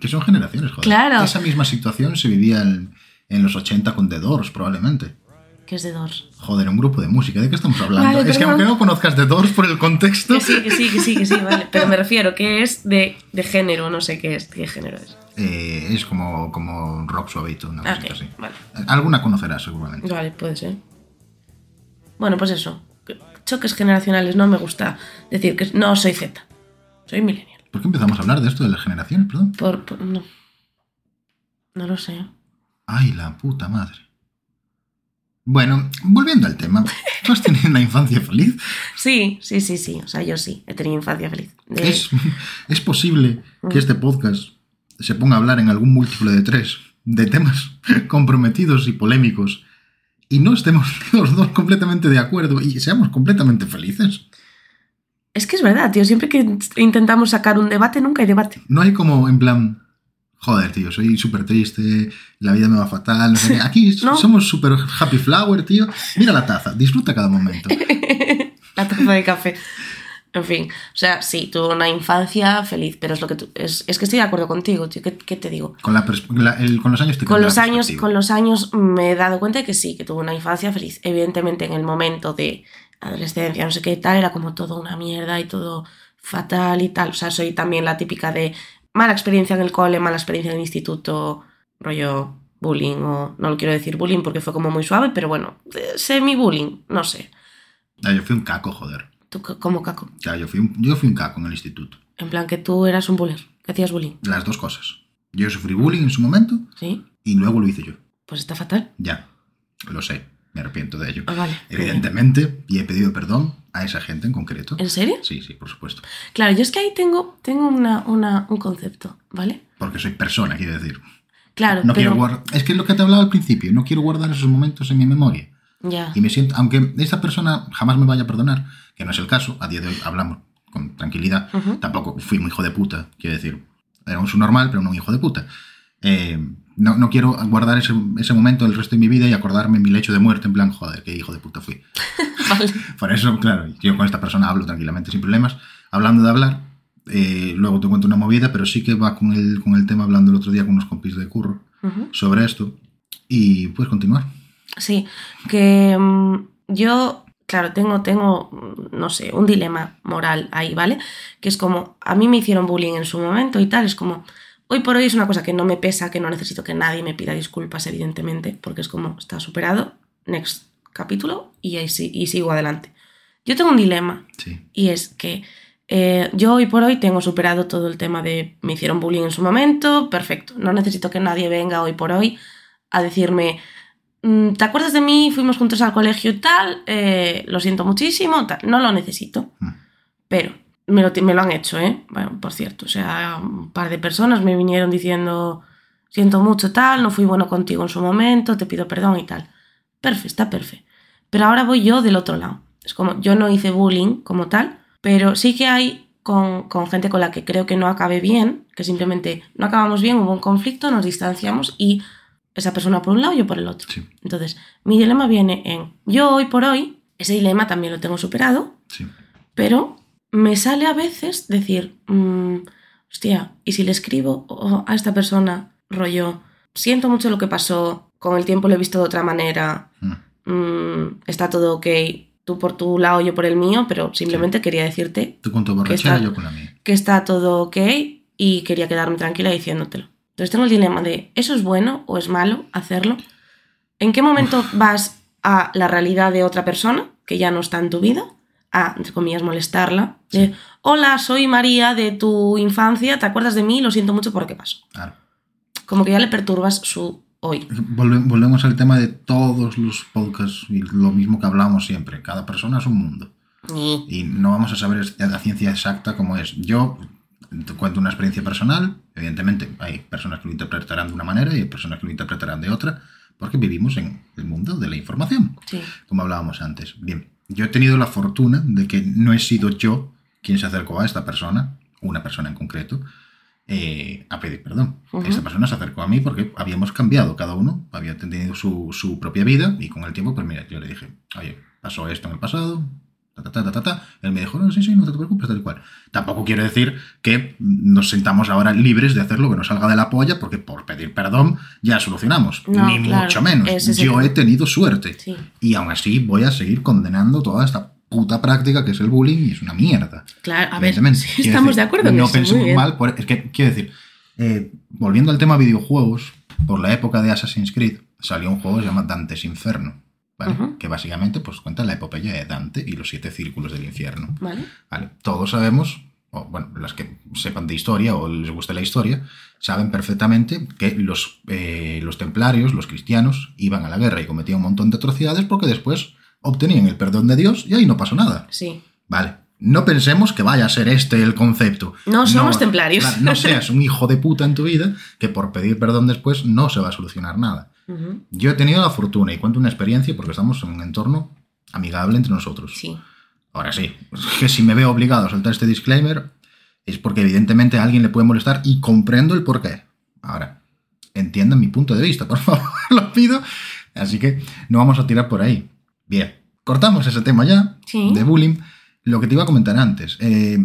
Que son generaciones, joder. Claro. Esa misma situación se vivía en, en los 80 con The Doors, probablemente. Que es de Doors. Joder, un grupo de música. ¿De qué estamos hablando? Vale, es que aunque no conozcas The Doors por el contexto... Que sí, que sí, que sí, que sí, vale. *laughs* Pero me refiero que es de, de género, no sé qué es, qué género es. eh, es como, como rock suavito, una Ah, cosita ok, así. vale. Alguna conocerás seguramente. Vale, puede ser. Bueno, pues eso. Choques generacionales, no me gusta decir que no soy Z. Soy millennial. ¿Por qué empezamos a hablar de esto de las generaciones, perdón? Por, por- no. No lo sé. Ay, la puta madre. Bueno, volviendo al tema. ¿Tú has tenido una infancia feliz? Sí, sí, sí, sí. O sea, yo sí. He tenido infancia feliz. De- ¿Es, es posible que este podcast se ponga a hablar en algún múltiplo de tres de temas *laughs* comprometidos y polémicos y no estemos *laughs* los dos completamente de acuerdo y seamos completamente felices? Es que es verdad, tío. Siempre que intentamos sacar un debate, nunca hay debate. No hay como, en plan, joder, tío, soy súper triste, la vida me va fatal, no sé qué. *laughs* Aquí ¿No? somos súper happy flower, tío. Mira la taza, disfruta cada momento. *laughs* la taza de café. En fin, o sea, sí, tuve una infancia feliz, pero es lo que tú, es, es que estoy de acuerdo contigo, tío. ¿Qué, qué te digo? Con, la la- el- con los años te Con los años, con los años me he dado cuenta de que sí, que tuve una infancia feliz. Evidentemente, en el momento de adolescencia, no sé qué tal, era como todo una mierda y todo fatal y tal. O sea, soy también la típica de mala experiencia en el cole, mala experiencia en el instituto, rollo bullying, o no lo quiero decir bullying porque fue como muy suave, pero bueno, semi-bullying, no sé. Ah, yo fui un caco, joder. Tú c- como caco. Ya, yo, fui un, yo fui un caco en el instituto. En plan, que tú eras un buller, que hacías bullying, Las dos cosas. Yo sufrí bullying en su momento ¿sí? y luego lo hice yo. Pues está fatal. Ya, lo sé, me arrepiento de ello. Ah, vale. Evidentemente, y he pedido perdón a esa gente en concreto. ¿En serio? Sí, sí, por supuesto. Claro, yo es que ahí tengo, tengo una, una, un concepto, ¿vale? Porque soy persona, quiero decir. Claro, No pero... quiero guardar. Es que es lo que te hablaba al principio, no quiero guardar esos momentos en mi memoria. Ya. Y me siento, aunque esta persona jamás me vaya a perdonar, que no es el caso, a día de hoy hablamos con tranquilidad, tampoco fui un hijo de puta, quiero decir, era un subnormal, pero no un hijo de puta. Eh, no, no quiero guardar ese, ese momento el resto de mi vida y acordarme mi lecho de muerte en plan, joder, qué hijo de puta fui. *laughs* Vale. Por eso, claro, yo con esta persona hablo tranquilamente, sin problemas. Hablando de hablar, eh, luego te cuento una movida, pero sí que va con el, con el tema hablando el otro día con unos compis de curro Ujú. sobre esto. Y puedes continuar. Sí, que mm, yo, claro, tengo, tengo, mm, no sé, un dilema moral ahí, ¿vale? Que es como, a mí me hicieron bullying en su momento y tal, es como, hoy por hoy es una cosa que no me pesa, que no necesito que nadie me pida disculpas, evidentemente, porque es como, está superado, next capítulo, y ahí sí, y sigo adelante. Yo tengo un dilema, Sí. y es que eh, yo hoy por hoy tengo superado todo el tema de me hicieron bullying en su momento, perfecto. No necesito que nadie venga hoy por hoy a decirme, "Mm, ¿te acuerdas de mí? Fuimos juntos al colegio y tal, eh, lo siento muchísimo, tal. no lo necesito. Mm. Pero me lo, me lo han hecho, ¿eh? Bueno, por cierto, o sea, un par de personas me vinieron diciendo, siento mucho tal, no fui bueno contigo en su momento, te pido perdón y tal. Perfecto, está perfecto. Pero ahora voy yo del otro lado. Es como, yo no hice bullying como tal, pero sí que hay con, con gente con la que creo que no acabe bien, que simplemente no acabamos bien, hubo un conflicto, nos distanciamos y esa persona por un lado, yo por el otro. Sí, Entonces, mi dilema viene en, yo hoy por hoy, ese dilema también lo tengo superado, sí. pero me sale a veces decir, mm, hostia, ¿y si le escribo a esta persona, rollo, siento mucho lo que pasó, con el tiempo lo he visto de otra manera, Mm. mm, está todo ok, tú por tu lado, yo por el mío, pero simplemente quería decirte Tú con tu borrachera, está- yo con la mía. que está todo ok y quería quedarme tranquila diciéndotelo. Entonces tengo el dilema de, ¿eso es bueno o es malo hacerlo? ¿En qué momento vas a la realidad de otra persona que ya no está en tu vida? A, entre comillas, molestarla. De, hola, soy María de tu infancia, ¿te acuerdas de mí? Lo siento mucho por lo que pasó. Claro. Como que ya le perturbas su hoy. Volve- volvemos al tema de todos los podcasts y lo mismo que hablamos siempre. Cada persona es un mundo. Ni. Y no vamos a saber la ciencia exacta cómo es. Yo te cuento una experiencia personal. Evidentemente, hay personas que lo interpretarán de una manera y hay personas que lo interpretarán de otra, porque vivimos en el mundo de la información, Sí. como hablábamos antes. Bien, yo he tenido la fortuna de que no he sido yo quien se acercó a esta persona, una persona en concreto, eh, a pedir perdón. Ujú. Esta persona se acercó a mí porque habíamos cambiado, cada uno había tenido su, su propia vida y con el tiempo, pues mira, yo le dije, oye, pasó esto en el pasado, ta, ta, ta. Él me dijo, no, sí, sí, no te preocupes, tal y cual. Tampoco quiero decir que nos sentamos ahora libres de hacer lo que nos salga de la polla, porque por pedir perdón ya solucionamos, No, ni claro, mucho menos. Yo he tenido suerte. Sí. Y aún así voy a seguir condenando toda esta puta práctica que es el bullying y es una mierda. Claro, a ver, sí, estamos decir, de acuerdo No pensemos mal, por- es que quiero decir, eh, volviendo al tema videojuegos, por la época de Assassin's Creed salió un juego que se llama Dante's Inferno, ¿vale? Que básicamente pues, cuenta la epopeya de Dante y los siete círculos del infierno. ¿Vale? ¿vale? Todos sabemos, o bueno, las que sepan de historia o les guste la historia, saben perfectamente que los, eh, los templarios, los cristianos, iban a la guerra y cometían un montón de atrocidades porque después obtenían el perdón de Dios y ahí no pasó nada. Sí. Vale. No pensemos que vaya a ser este el concepto. No somos templarios. claro, no seas un hijo de puta en tu vida que por pedir perdón después no se va a solucionar nada. Yo he tenido la fortuna y cuento una experiencia porque estamos en un entorno amigable entre nosotros. Sí. Ahora sí, que si me veo obligado a soltar este disclaimer es porque evidentemente a alguien le puede molestar y comprendo el porqué. Ahora, entiendan mi punto de vista, por *laughs* favor, lo pido. Así que no vamos a tirar por ahí. Bien, cortamos ese tema ya Sí. de bullying. Lo que te iba a comentar antes, eh,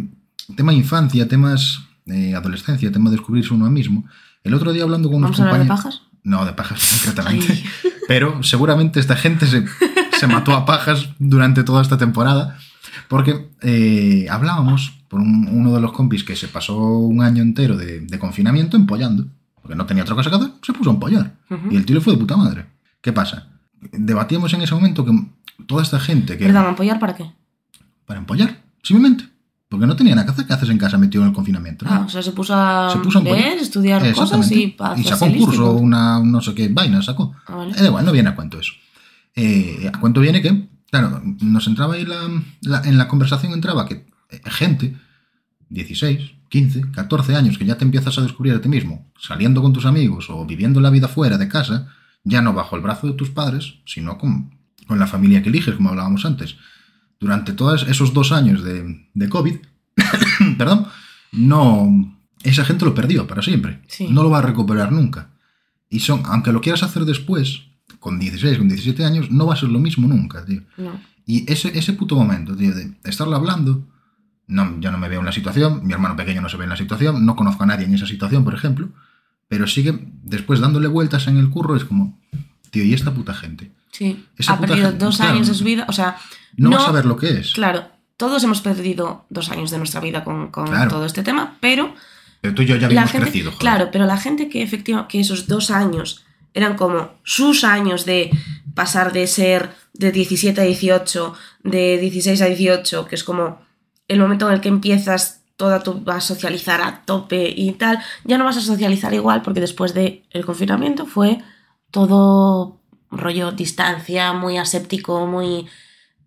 tema infancia, temas eh, adolescencia, tema de descubrirse uno mismo. El otro día hablando con unos ¿Vamos a hablar de compañeros... pajas? No, de pajas *laughs* concretamente. Ay. Pero seguramente esta gente se, se mató a pajas durante toda esta temporada. Porque eh, hablábamos por un- uno de los compis que se pasó un año entero de, de confinamiento empollando. Porque no tenía otra cosa que hacer, se puso a empollar. Y el tío le fue de puta madre. ¿Qué pasa? Debatíamos en ese momento que toda esta gente que... ¿Perdón, apoyar para qué? Para empollar, simplemente. Porque no tenía nada que hacer. ¿Qué haces en casa metido en el confinamiento? Ah, o sea, se puso a, Se puso a leer, estudiar cosas y y sacó un curso, una no sé qué vaina, sacó. Ah, vale. Eh, da igual, no viene a cuento eso. Eh, a cuento viene que, claro, nos entraba ahí la, la- en la conversación entraba que eh, gente, 16, 15, 14 años, que ya te empiezas a descubrir a ti mismo, saliendo con tus amigos o viviendo la vida fuera de casa, ya no bajo el brazo de tus padres, sino con, con la familia que eliges, como hablábamos antes. Durante todos esos dos años de, de COVID, *coughs* perdón, no, esa gente lo perdió para siempre. Sí. No lo va a recuperar nunca. Y son, aunque lo quieras hacer después, con 16, con 17 años, no va a ser lo mismo nunca, tío. No. Y ese, ese puto momento, tío, de estarlo hablando, no, yo no me veo en la situación, mi hermano pequeño no se ve en la situación, no conozco a nadie en esa situación, por ejemplo, pero sigue después dándole vueltas en el curro, es como, tío, ¿y esta puta gente? Sí. Esa ha perdido gente, dos claro. años de su vida. O sea, No, No, vas a ver lo que es. claro, todos hemos perdido dos años de nuestra vida con, con Claro. todo este tema, pero Pero tú y yo ya habíamos gente, crecido, joder. claro, pero la gente que efectivamente que esos dos años eran como sus años de pasar de ser de 17 a 18, de 16 a 18, que es como el momento en el que empiezas toda tu a socializar a tope y tal, ya no vas a socializar igual porque después del el confinamiento fue todo rollo distancia, muy aséptico, muy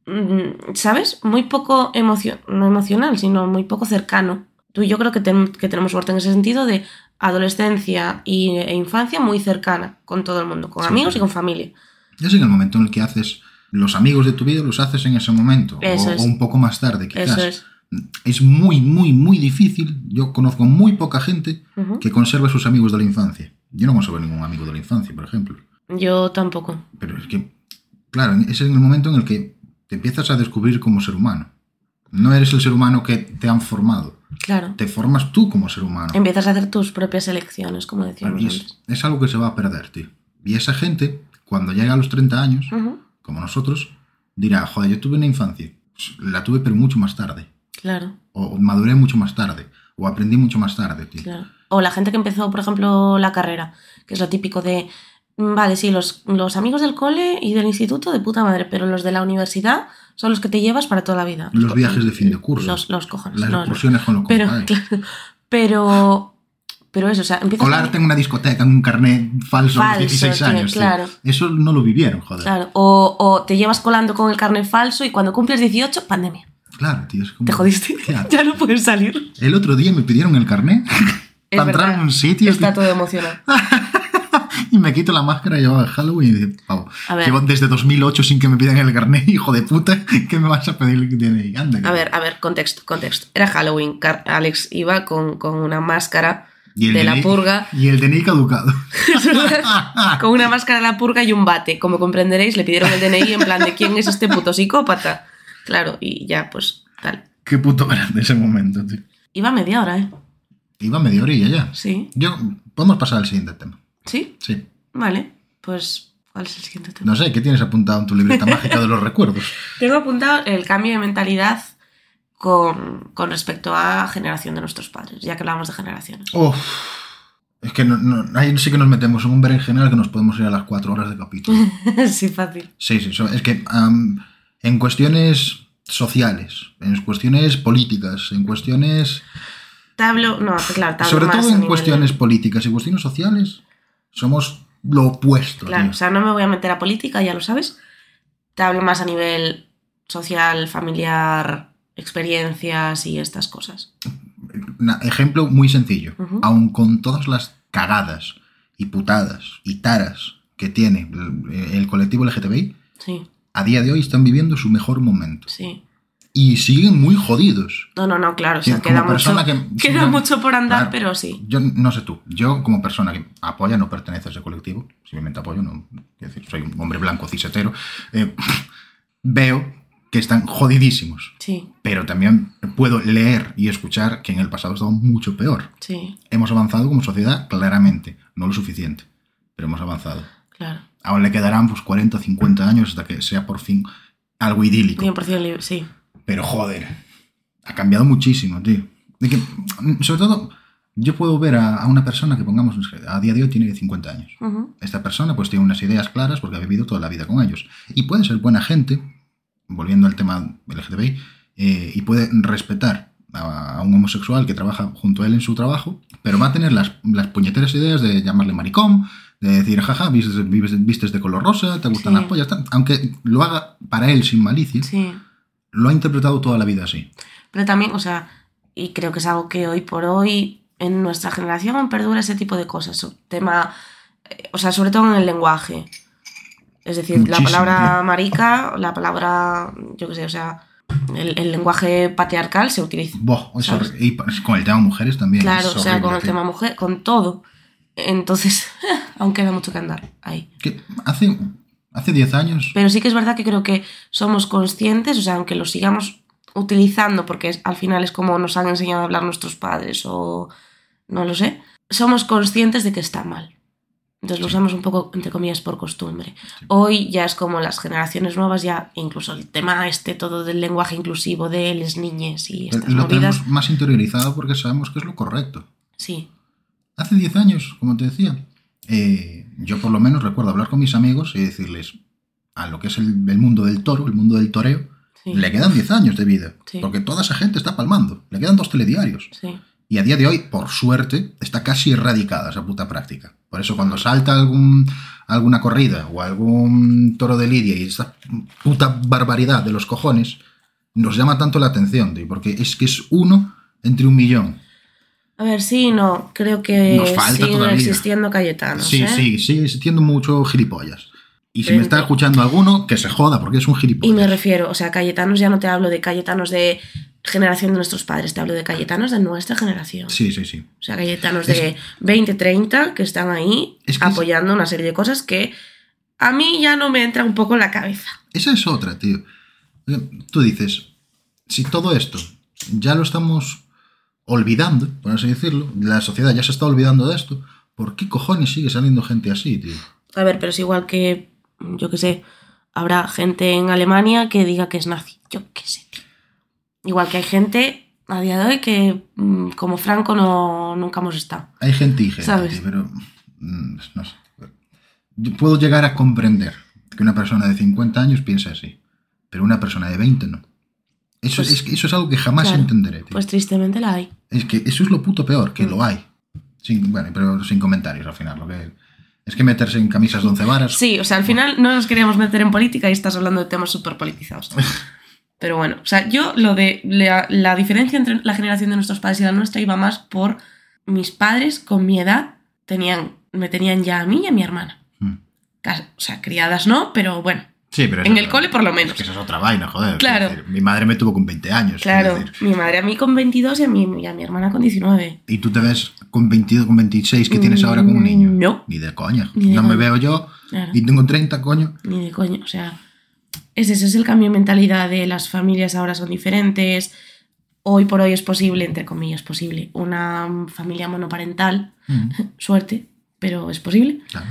mm, ¿sabes? Muy poco emocio- no emocional, sino muy poco cercano. Tú y yo creo que, que tenemos suerte en ese sentido de adolescencia y, e infancia muy cercana con todo el mundo, con Sí, amigos y con familia. Es en el momento en el que haces los amigos de tu vida, los haces en ese momento. Eso o, es. o un poco más tarde, quizás. Eso es. Es muy, muy, muy difícil. Yo conozco muy poca gente que conserve sus amigos de la infancia. Yo no conservo ningún amigo de la infancia, por ejemplo. Yo tampoco. Pero es que, claro, es en el momento en el que te empiezas a descubrir como ser humano. No eres el ser humano que te han formado. Claro. Te formas tú como ser humano. Empiezas a hacer tus propias elecciones, como decíamos es, antes. es algo que se va a perder, tío. Y esa gente, cuando llega a los 30 años, como nosotros, dirá, joder, yo tuve una infancia. La tuve pero mucho más tarde. Claro, O maduré mucho más tarde. O aprendí mucho más tarde, tío. claro. O la gente que empezó, por ejemplo, la carrera, que es lo típico de, vale, sí, los, los amigos del cole y del instituto de puta madre, pero los de la universidad son los que te llevas para toda la vida. Los viajes de fin de curso. Los, los cojones. Las no, no. excursiones con lo que Pero, *laughs* claro, pero, pero eso, o sea, empiezas a- Colarte en una discoteca en un carnet falso, a los Falso, 16 tío, años. tío. claro. Eso no lo vivieron, joder. Claro, o, o te llevas colando con el carnet falso y cuando cumples 18, pandemia. Claro, tío. es como- Te jodiste. Claro. *laughs* ya no puedes salir. El otro día me pidieron el carnet *laughs* Es para entrar en un sitio Está tío, todo emocionado. *laughs* y me quito la máscara llevaba el Halloween y A ver. llevo desde 2008 sin que me pidan el carnet, *laughs* hijo de puta, ¿qué me vas a pedir el DNI? Anda, que- A ver, a ver, contexto, contexto. Era Halloween. Alex iba con, con una máscara Y el de la DNI purga. Y el DNI caducado. *laughs* con una máscara de la purga y un bate. Como comprenderéis, le pidieron el DNI en plan de quién es este puto psicópata. Claro, y ya, pues, tal. Qué puto grande ese momento, tío. Iba media hora, ¿eh? Iba media orilla ya. Sí. Yo, podemos pasar al siguiente tema. ¿Sí? Sí. Vale. Pues, ¿cuál es el siguiente tema? No sé, ¿qué tienes apuntado en tu libreta *laughs* mágica de los recuerdos? Tengo apuntado el cambio de mentalidad con, con respecto a generación de nuestros padres, ya que hablamos de generaciones. Uf. Es que no, no- ahí sí que nos metemos en un berenjenal que nos podemos ir a las cuatro horas de capítulo. *laughs* sí, fácil. Sí, sí, es que en cuestiones sociales, en cuestiones políticas, en cuestiones... Te hablo, no, claro, Sobre más todo en cuestiones políticas y cuestiones sociales, somos lo opuesto. Claro, tío. o sea, no me voy a meter a política, ya lo sabes. Te hablo más a nivel social, familiar, experiencias y estas cosas. Ejemplo muy sencillo. Ujú. Aun con todas las cagadas y putadas y taras que tiene el, el colectivo LGTBI, Sí, a día de hoy están viviendo su mejor momento. sí. Y siguen muy jodidos. No, no, no, claro. O sea, queda, mucho, que- *laughs* queda sí, mucho por andar, claro. pero sí. Yo no sé tú, yo como persona que apoya, no pertenece a ese colectivo, simplemente apoyo, no, decir, soy un hombre blanco cisetero, eh, veo que están jodidísimos. Sí, Pero también puedo leer y escuchar que en el pasado estaba mucho peor. sí, Hemos avanzado como sociedad, claramente, no lo suficiente, pero hemos avanzado. claro. Aún le quedarán pues 40 o 50 años hasta que sea por fin algo idílico. 100% libre, sí. Pero joder, ha cambiado muchísimo, tío. De que, sobre todo, yo puedo ver a, a una persona que pongamos, a día de hoy tiene 50 años. Ujú. Esta persona pues tiene unas ideas claras porque ha vivido toda la vida con ellos. Y puede ser buena gente, volviendo al tema LGTBI, eh, y puede respetar a, a un homosexual que trabaja junto a él en su trabajo, pero va a tener las, las puñeteras ideas de llamarle maricón, de decir, jaja, vistes, vistes de color rosa, te gustan Sí. las pollas, aunque lo haga para él sin malicia, Sí. Lo ha interpretado toda la vida así. Pero también, o sea, y creo que es algo que hoy por hoy en nuestra generación perdura ese tipo de cosas. O- Tema, eh, o sea, sobre todo en el lenguaje. Es decir, Muchísimo, la palabra marica, la palabra, yo qué sé, o sea, el, el lenguaje patriarcal se utiliza. Boh, es ¿Sabes? horri- y con el tema mujeres también. Claro, o sea, con el tema mujer, con todo. Entonces, *laughs* aún queda mucho que andar ahí. Que hace, hace 10 años Pero sí que es verdad que creo que somos conscientes, o sea, aunque lo sigamos utilizando, porque es- al final es como nos han enseñado a hablar nuestros padres o no lo sé, somos conscientes de que está mal. Entonces lo usamos un poco, entre comillas, por costumbre. Hoy ya es como las generaciones nuevas, ya incluso el tema este todo del lenguaje inclusivo de les niñes y estas lo movidas. tenemos más interiorizado porque sabemos que es lo correcto. Sí, Hace 10 años, como te decía, eh, yo por lo menos recuerdo hablar con mis amigos y decirles a lo que es el, el mundo del toro, el mundo del toreo, sí, le quedan 10 años de vida. Sí. Porque toda esa gente está palmando. Le quedan dos telediarios. sí, Y a día de hoy, por suerte, está casi erradicada esa puta práctica. Por eso cuando salta algún, alguna corrida o algún toro de lidia y esa puta barbaridad de los cojones, nos llama tanto la atención, tío, porque es que es uno entre un millón. A ver, sí, no, creo que Nos falta siguen todavía. existiendo Cayetanos. sí, ¿eh? sí, sigue existiendo mucho gilipollas. Y si me está escuchando alguno, que se joda, porque es un Y gilipollas. me refiero, o sea, Cayetanos ya no te hablo de Cayetanos de generación de nuestros padres, te hablo de Cayetanos de nuestra generación. Sí, sí, sí. O sea, Cayetanos de 20, 30 que están ahí Es que es- apoyando una serie de cosas que a mí ya no me entra un poco en la cabeza. Esa es otra, tío. Tú dices, si todo esto ya lo estamos olvidando, por así decirlo, la sociedad ya se está olvidando de esto, ¿por qué cojones sigue saliendo gente así, tío? A ver, pero es igual que, yo qué sé, habrá gente en Alemania que diga que es nazi. Yo qué sé, tío. Igual que hay gente a día de hoy que mm, como Franco no, nunca hemos estado. Hay gente y gente, ¿Sabes? tío, pero mm, no sé. Yo puedo llegar a comprender que una persona de 50 años piense así, pero una persona de 20 no. Eso, Pues, es, que eso es algo que jamás claro, entenderé, tío. Pues tristemente la hay. Es que eso es lo puto peor, que Mm. lo hay. Sin, bueno, pero sin comentarios al final. Lo que, es que meterse en camisas de once varas. Sí, o sea, al final no nos queríamos meter en política y estás hablando de temas súper politizados. *laughs* Pero bueno, o sea, yo lo de la, la diferencia entre la generación de nuestros padres y la nuestra iba más por mis padres con mi edad tenían, me tenían ya a mí y a mi hermana. Mm. O sea, criadas no, pero bueno, Sí, pero en eso- el cole por lo Es menos. que esa es otra vaina, joder. Claro. Decir, mi madre me tuvo con 20 años. Claro, decir. mi madre a mí con 22 y a mi, y a mi hermana con 19. Y tú te ves con 22, con 26 que tienes ahora con un niño. No. Ni de coña. Ni de no me coña. veo yo Claro. y tengo 30, coño. Ni de coño, o sea, es ese es el cambio de mentalidad de las familias ahora son diferentes. Hoy por hoy es posible, entre comillas, posible, una familia monoparental, Mm, *laughs* suerte, pero es posible. claro.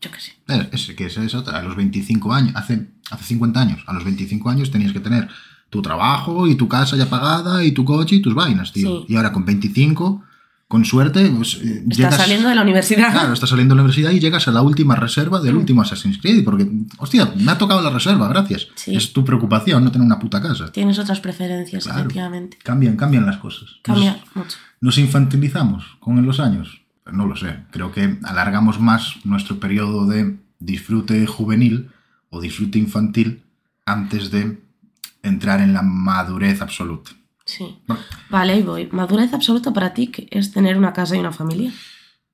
Yo qué sé. Es, es que esa es otra. A los 25 años, hace, hace 50 años, a los 25 años tenías que tener tu trabajo y tu casa ya pagada y tu coche y tus vainas, tío. Sí. Y ahora con 25, con suerte, pues, eh, Estás llegas- saliendo de la universidad. Claro, estás saliendo de la universidad y llegas a la última reserva del último Assassin's Creed. Porque, hostia, me ha tocado la reserva, gracias. Sí. Es tu preocupación no tener una puta casa. Tienes otras preferencias, Claro. efectivamente. Cambian, cambian las cosas. Cambia mucho. ¿Nos, nos infantilizamos con los años? No lo sé. Creo que alargamos más nuestro periodo de disfrute juvenil o disfrute infantil antes de entrar en la madurez absoluta. Sí. Bueno, Vale, ahí voy. Madurez absoluta para ti es tener una casa y una familia.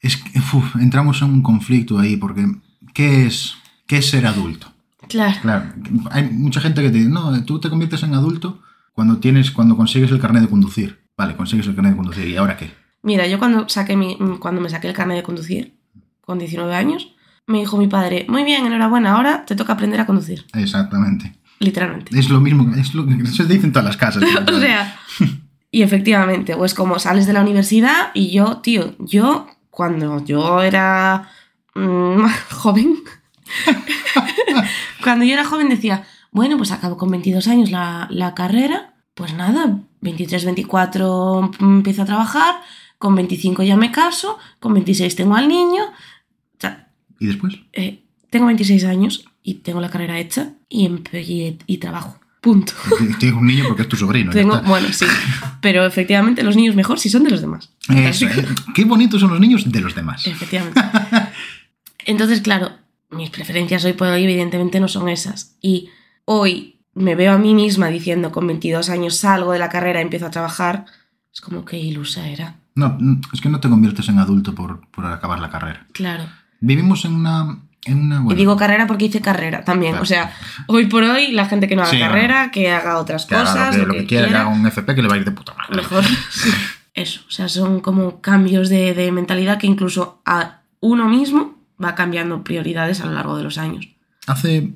es que uf, entramos en un conflicto ahí porque ¿qué es, qué es ser adulto? Claro. Claro, hay mucha gente que te dice, no, tú te conviertes en adulto Cuando tienes, cuando consigues el carnet de conducir. Vale, consigues el carnet de conducir. ¿Y ahora qué? Mira, yo cuando, saqué mi, cuando me saqué el carnet de conducir, con 19 años, me dijo mi padre, muy bien, enhorabuena, ahora te toca aprender a conducir. Exactamente. Literalmente. Es lo mismo, es lo que se dice en todas las casas. *laughs* o sea, *laughs* y efectivamente, pues como sales de la universidad y yo, tío, yo cuando yo era mm, *laughs* joven, cuando yo era joven decía, bueno, pues acabo con 22 años la, la carrera, pues nada, 23, 24 empiezo a trabajar, con 25 ya me caso, con 26 tengo al niño. O sea, ¿Y después? eh, tengo 26 años y tengo la carrera hecha y, y, y trabajo. Punto. *laughs* Tienes un niño porque es tu sobrino. Tengo, bueno, sí. Pero efectivamente los niños mejor si son de los demás. Eso, eh. Qué bonitos son los niños de los demás. Efectivamente. *laughs* Entonces, claro, mis preferencias hoy por hoy evidentemente no son esas. Y hoy me veo a mí misma diciendo con 22 años salgo de la carrera, empiezo a trabajar. Es como que ilusa era. No, es que no te conviertes en adulto por, por acabar la carrera. Claro. Vivimos en una... En una Y bueno, digo carrera porque hice carrera también. Claro. O sea, hoy por hoy la gente que no haga Sí, carrera, que haga otras que haga cosas, lo que, lo que quiera, que haga un FP que le va a ir de puta madre. mejor. Sí. *laughs* Eso, o sea, son como cambios de, de mentalidad que incluso a uno mismo va cambiando prioridades a lo largo de los años. Hace,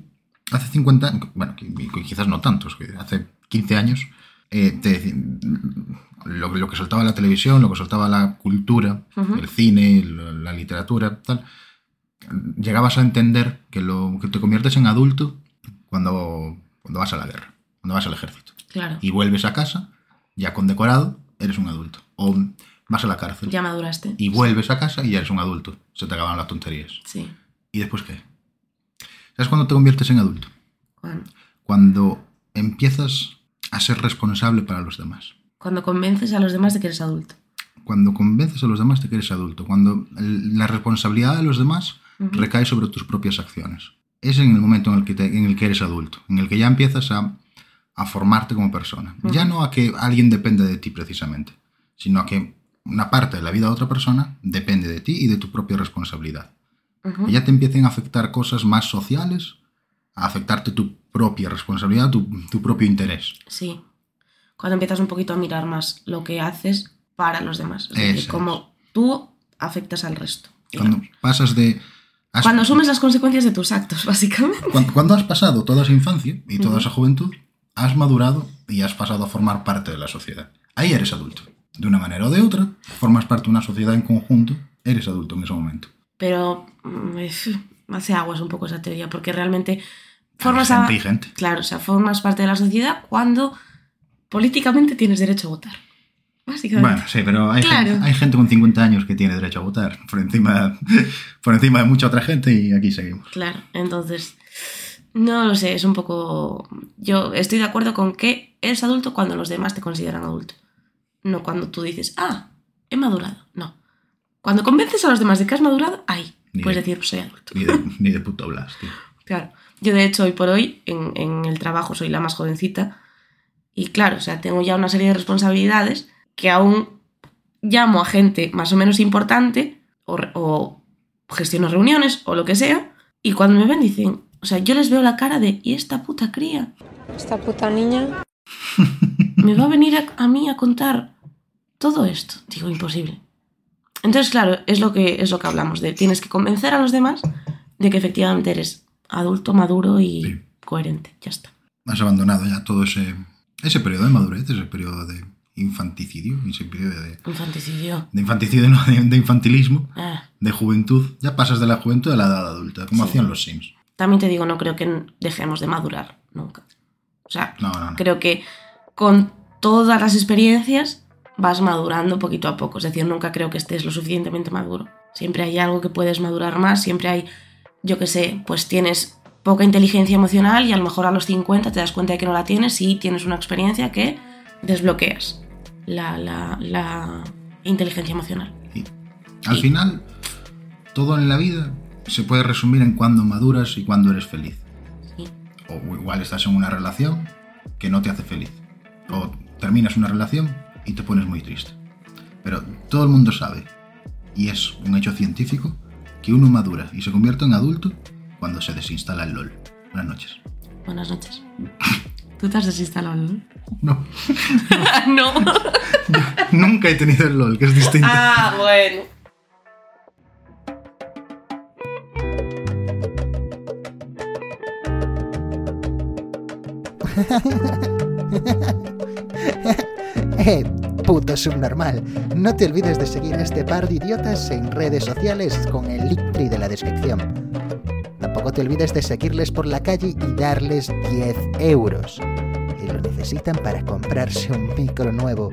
hace 50 años, bueno, qui- quizás no tantos, que hace 15 años, eh, te lo, lo que soltaba la televisión, lo que soltaba la cultura, el cine, la, literatura, tal, llegabas a entender que, lo, que te conviertes en adulto cuando, cuando vas a la guerra, cuando vas al ejército. Claro. Y vuelves a casa, ya condecorado, eres un adulto. O vas a la cárcel Ya maduraste. y vuelves a casa y ya eres un adulto. Se te acaban las tonterías. Sí. ¿Y después qué? ¿Sabes cuándo te conviertes en adulto? Cuando empiezas a ser responsable para los demás. cuando convences a los demás de que eres adulto. Cuando convences a los demás de que eres adulto. Cuando la responsabilidad de los demás recae sobre tus propias acciones. Es en el momento en el que, te- en el que eres adulto. En el que ya empiezas a, a formarte como persona. Ya no a que alguien dependa de ti precisamente. Sino a que una parte de la vida de otra persona depende de ti y de tu propia responsabilidad. Que ya te empiecen a afectar cosas más sociales, a afectarte tu propia responsabilidad, tu, tu propio interés. Sí. Cuando empiezas un poquito a mirar más lo que haces para los demás. Es decir, cómo tú afectas al resto. Cuando pasas de... has- Cuando asumes las consecuencias de tus actos, *laughs* básicamente. cuando, cuando has pasado toda esa infancia y toda esa juventud, has madurado y has pasado a formar parte de la sociedad. Ahí eres adulto. De una manera o de otra, formas parte de una sociedad en conjunto, eres adulto en ese momento. Pero mm, es- hace aguas un poco esa teoría, porque realmente formas a- gente y gente. Claro, o sea, formas parte de la sociedad cuando políticamente tienes derecho a votar. Básicamente. Bueno, sí, pero hay, Claro. gente, hay gente con 50 años que tiene derecho a votar por encima, *laughs* por encima de mucha otra gente y aquí seguimos. Claro, entonces, no lo sé, es un poco... Yo estoy de acuerdo con que eres adulto cuando los demás te consideran adulto. No cuando tú dices, ah, he madurado. No. Cuando convences a los demás de que has madurado, ahí Ni puedes de- decir, soy adulto. Ni de, ni de puto Blas, tío. *laughs* Claro. Yo, de hecho, hoy por hoy, en, en el trabajo, soy la más jovencita. Y claro, o sea, tengo ya una serie de responsabilidades que aún llamo a gente más o menos importante o gestiono reuniones o lo que sea. Y cuando me ven dicen, o sea, yo les veo la cara de, ¿y esta puta cría? Esta puta niña. *laughs* ¿Me va a venir a, a mí a contar todo esto? Digo, imposible. Entonces, claro, es lo que, es lo que hablamos, de tienes que convencer a los demás de que efectivamente eres adulto, maduro y Sí. coherente. Ya está. Has abandonado ya todo ese, ese periodo de madurez, ese periodo de infanticidio, ese periodo de, Infanticidio. de infanticidio, no, de, de infantilismo, Ah. de juventud. Ya pasas de la juventud a la edad adulta, como Sí. hacían los Sims. También te digo, no creo que dejemos de madurar nunca. O sea, No, no, no. creo que con todas las experiencias vas madurando poquito a poco. Es decir, nunca creo que estés lo suficientemente maduro. Siempre hay algo que puedes madurar más, siempre hay, yo qué sé, pues tienes poca inteligencia emocional y a lo mejor a los 50 te das cuenta de que no la tienes y tienes una experiencia que desbloqueas la, la- la inteligencia emocional. Al Sí. final, todo en la vida se puede resumir en cuándo maduras y cuándo eres feliz. Sí. O igual estás en una relación que no te hace feliz. O terminas una relación y te pones muy triste. Pero todo el mundo sabe, y es un hecho científico, que uno madura y se convierte en adulto cuando se desinstala el LOL. Buenas noches. Buenas noches. Tú te has desinstalado, ¿no? *laughs* No. no. *laughs* Nunca he tenido el LOL, que es distinto. ah, bueno. Eh, *laughs* puto subnormal. No te olvides de seguir a este par de idiotas en redes sociales con el link de la descripción. Tampoco te olvides de seguirles por la calle y darles 10 euros. Y lo necesitan para comprarse un micro nuevo.